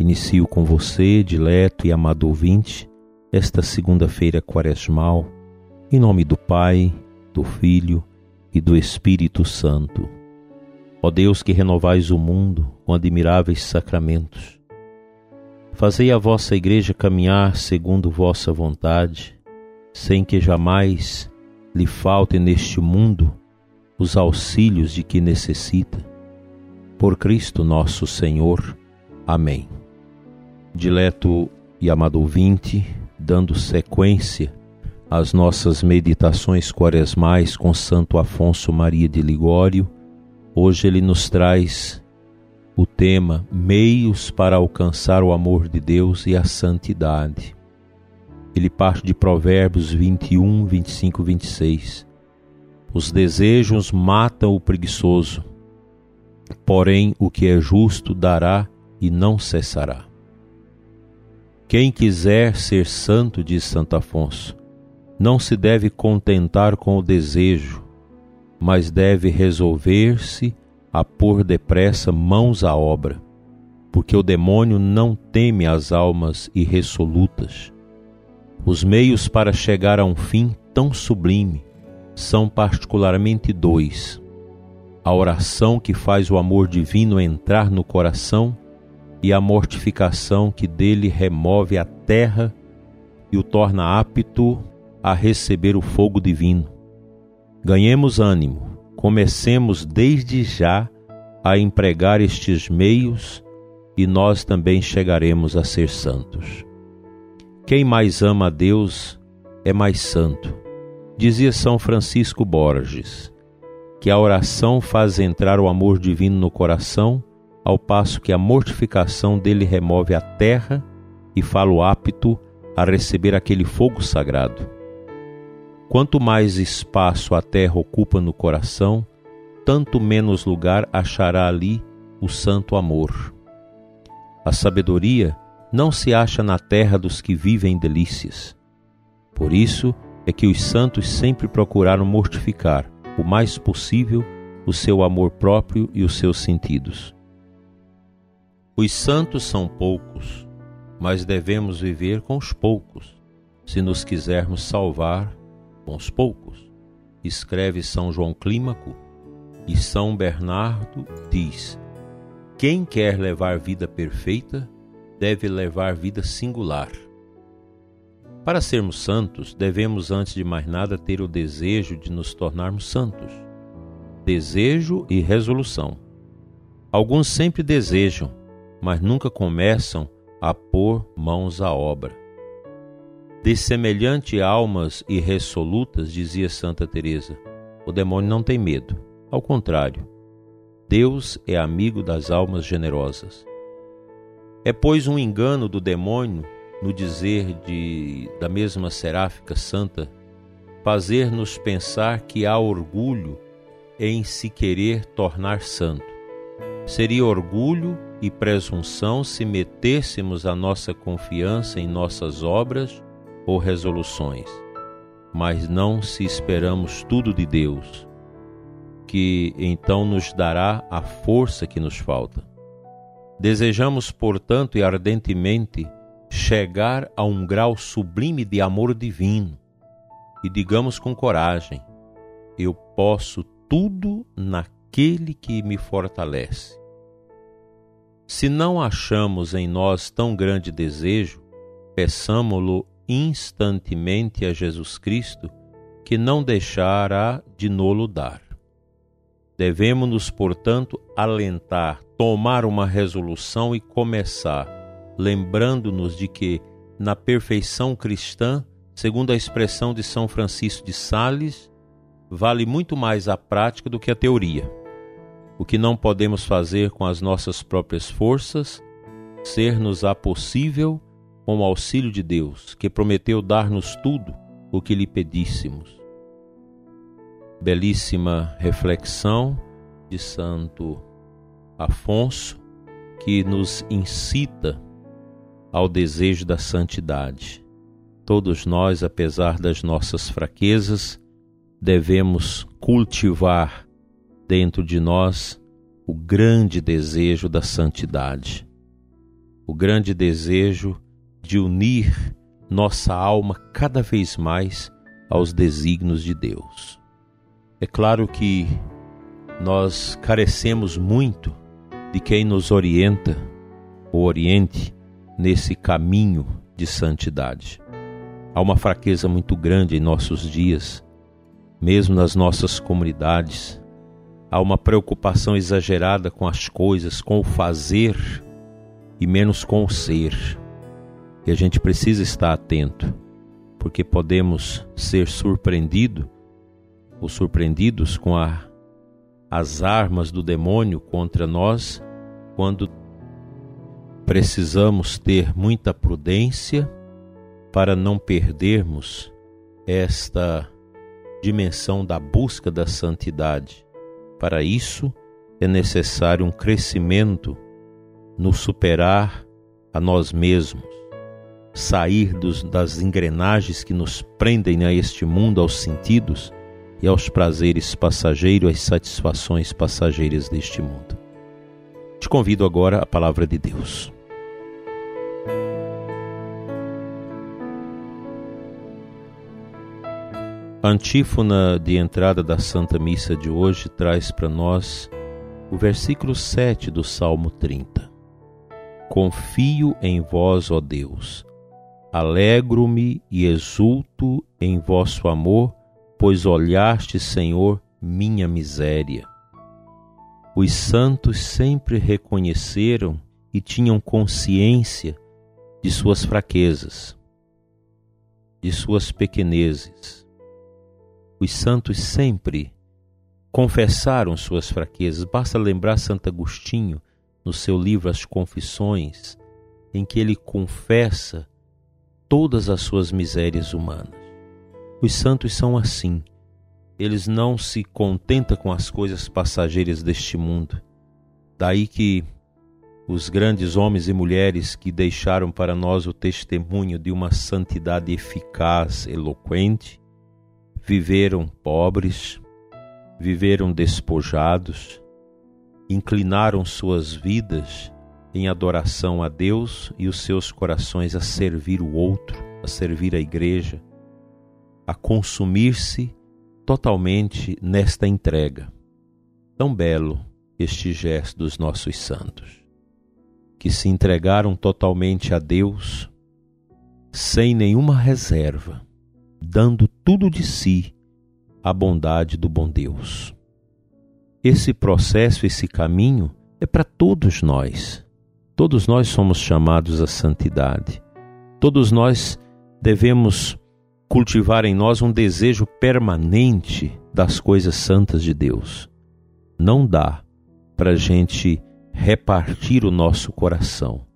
Inicio com você, dileto e amado ouvinte, esta segunda-feira quaresmal, em nome do Pai, do Filho e do Espírito Santo. Ó Deus que renovais o mundo com admiráveis sacramentos, fazei a vossa igreja caminhar segundo vossa vontade, sem que jamais lhe falte neste mundo os auxílios de que necessita. Por Cristo nosso Senhor. Amém dileto e amado ouvinte, dando sequência às nossas meditações quaresmais com Santo Afonso Maria de Ligório, hoje ele nos traz o tema Meios para alcançar o amor de Deus e a santidade. Ele parte de Provérbios 21, 25, 26. Os desejos matam o preguiçoso, porém o que é justo dará e não cessará. Quem quiser ser santo, diz Santo Afonso, não se deve contentar com o desejo, mas deve resolver-se a pôr depressa mãos à obra, porque o demônio não teme as almas irresolutas. Os meios para chegar a um fim tão sublime são particularmente dois: a oração que faz o amor divino entrar no coração e a mortificação que dele remove a terra e o torna apto a receber o fogo divino. Ganhemos ânimo, comecemos desde já a empregar estes meios e nós também chegaremos a ser santos. Quem mais ama a Deus é mais santo. Dizia São Francisco Borges que a oração faz entrar o amor divino no coração ao passo que a mortificação dele remove a terra e fala-o apto a receber aquele fogo sagrado. Quanto mais espaço a terra ocupa no coração, tanto menos lugar achará ali o santo amor. A sabedoria não se acha na terra dos que vivem delícias. Por isso é que os santos sempre procuraram mortificar o mais possível o seu amor próprio e os seus sentidos. Os santos são poucos, mas devemos viver com os poucos, se nos quisermos salvar com os poucos. Escreve São João Clímaco e São Bernardo diz: Quem quer levar vida perfeita deve levar vida singular. Para sermos santos, devemos antes de mais nada ter o desejo de nos tornarmos santos. Desejo e resolução. Alguns sempre desejam, mas nunca começam a pôr mãos à obra. De semelhante almas irresolutas, dizia Santa Teresa, o demônio não tem medo. Ao contrário, Deus é amigo das almas generosas. É pois um engano do demônio no dizer de da mesma seráfica santa fazer-nos pensar que há orgulho em se querer tornar santo. Seria orgulho e presunção se metêssemos a nossa confiança em nossas obras ou resoluções, mas não se esperamos tudo de Deus, que então nos dará a força que nos falta. Desejamos, portanto, e ardentemente chegar a um grau sublime de amor divino e digamos com coragem: Eu posso tudo naquele que me fortalece. Se não achamos em nós tão grande desejo, peçamo-lo instantemente a Jesus Cristo, que não deixará de nolo dar. Devemos-nos, portanto, alentar, tomar uma resolução e começar, lembrando-nos de que, na perfeição cristã, segundo a expressão de São Francisco de Sales, vale muito mais a prática do que a teoria o que não podemos fazer com as nossas próprias forças, ser-nos-á possível com o auxílio de Deus, que prometeu dar-nos tudo o que lhe pedíssemos. Belíssima reflexão de Santo Afonso, que nos incita ao desejo da santidade. Todos nós, apesar das nossas fraquezas, devemos cultivar dentro de nós o grande desejo da santidade, o grande desejo de unir nossa alma cada vez mais aos desígnios de Deus. É claro que nós carecemos muito de quem nos orienta, o oriente, nesse caminho de santidade. Há uma fraqueza muito grande em nossos dias, mesmo nas nossas comunidades. Há uma preocupação exagerada com as coisas, com o fazer e menos com o ser. E a gente precisa estar atento, porque podemos ser surpreendido ou surpreendidos com a, as armas do demônio contra nós quando precisamos ter muita prudência para não perdermos esta dimensão da busca da santidade. Para isso é necessário um crescimento no superar a nós mesmos, sair dos, das engrenagens que nos prendem a este mundo, aos sentidos e aos prazeres passageiros, às satisfações passageiras deste mundo. Te convido agora à palavra de Deus. A antífona de entrada da Santa Missa de hoje traz para nós o versículo 7 do Salmo 30. Confio em vós, ó Deus. Alegro-me e exulto em vosso amor, pois olhaste, Senhor, minha miséria. Os santos sempre reconheceram e tinham consciência de suas fraquezas, de suas pequenezes. Os santos sempre confessaram suas fraquezas. Basta lembrar Santo Agostinho no seu livro As Confissões, em que ele confessa todas as suas misérias humanas. Os santos são assim. Eles não se contentam com as coisas passageiras deste mundo. Daí que os grandes homens e mulheres que deixaram para nós o testemunho de uma santidade eficaz, eloquente, viveram pobres, viveram despojados, inclinaram suas vidas em adoração a Deus e os seus corações a servir o outro, a servir a igreja, a consumir-se totalmente nesta entrega. Tão belo este gesto dos nossos santos, que se entregaram totalmente a Deus, sem nenhuma reserva, dando tudo de si à bondade do bom Deus. Esse processo, esse caminho é para todos nós. Todos nós somos chamados à santidade. Todos nós devemos cultivar em nós um desejo permanente das coisas santas de Deus. Não dá para a gente repartir o nosso coração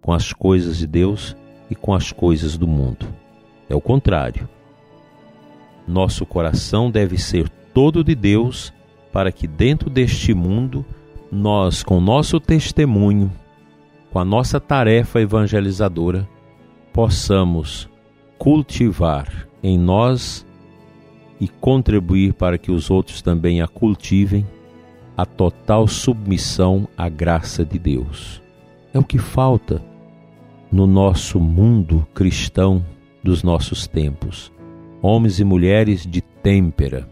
com as coisas de Deus e com as coisas do mundo. É o contrário. Nosso coração deve ser todo de Deus para que dentro deste mundo nós, com nosso testemunho, com a nossa tarefa evangelizadora, possamos cultivar em nós e contribuir para que os outros também a cultivem a total submissão à graça de Deus. É o que falta no nosso mundo cristão dos nossos tempos. Homens e mulheres de têmpera,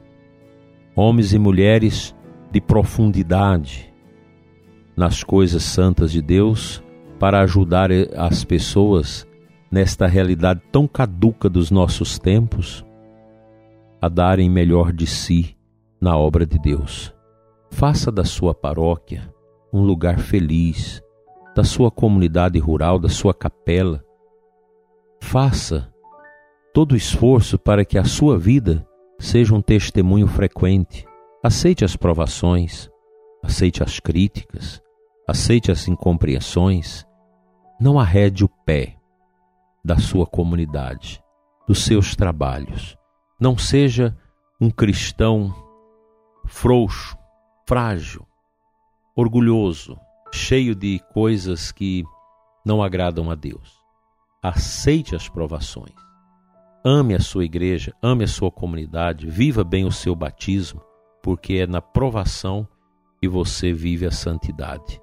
homens e mulheres de profundidade nas coisas santas de Deus para ajudar as pessoas nesta realidade tão caduca dos nossos tempos, a darem melhor de si na obra de Deus. Faça da sua paróquia um lugar feliz, da sua comunidade rural, da sua capela. Faça todo esforço para que a sua vida seja um testemunho frequente. Aceite as provações, aceite as críticas, aceite as incompreensões. Não arrede o pé da sua comunidade, dos seus trabalhos. Não seja um cristão frouxo, frágil, orgulhoso, cheio de coisas que não agradam a Deus. Aceite as provações. Ame a sua igreja, ame a sua comunidade, viva bem o seu batismo, porque é na provação que você vive a santidade.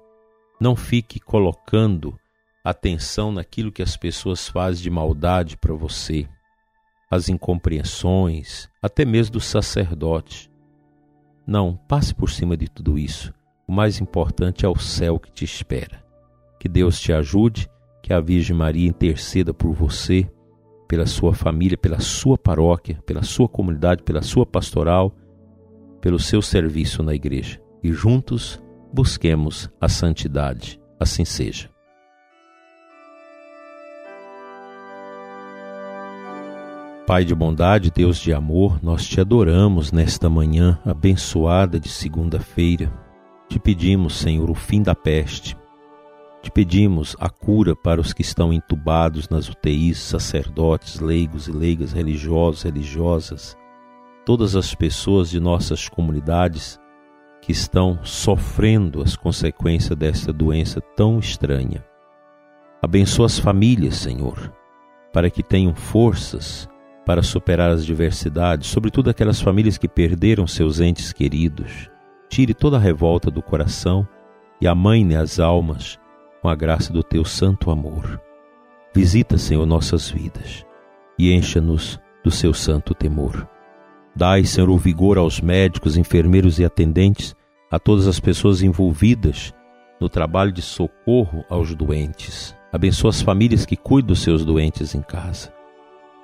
Não fique colocando atenção naquilo que as pessoas fazem de maldade para você, as incompreensões, até mesmo do sacerdote. Não, passe por cima de tudo isso. O mais importante é o céu que te espera. Que Deus te ajude, que a Virgem Maria interceda por você, pela sua família, pela sua paróquia, pela sua comunidade, pela sua pastoral, pelo seu serviço na igreja. E juntos busquemos a santidade. Assim seja. Pai de bondade, Deus de amor, nós te adoramos nesta manhã abençoada de segunda-feira. Te pedimos, Senhor, o fim da peste. Te pedimos a cura para os que estão entubados nas UTIs, sacerdotes, leigos e leigas, religiosos, religiosas, todas as pessoas de nossas comunidades que estão sofrendo as consequências desta doença tão estranha. Abençoa as famílias, Senhor, para que tenham forças para superar as diversidades, sobretudo aquelas famílias que perderam seus entes queridos. Tire toda a revolta do coração e amaine as almas com a graça do teu santo amor. Visita, Senhor, nossas vidas e encha-nos do seu santo temor. Dai, Senhor, o vigor aos médicos, enfermeiros e atendentes, a todas as pessoas envolvidas no trabalho de socorro aos doentes. Abençoa as famílias que cuidam dos seus doentes em casa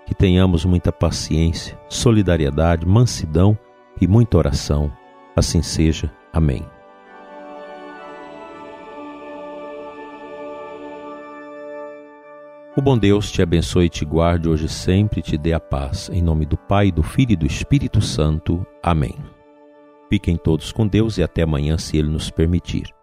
que tenhamos muita paciência, solidariedade, mansidão e muita oração. Assim seja. Amém. O bom Deus te abençoe e te guarde hoje sempre e te dê a paz. Em nome do Pai, do Filho e do Espírito Santo. Amém. Fiquem todos com Deus e até amanhã, se Ele nos permitir.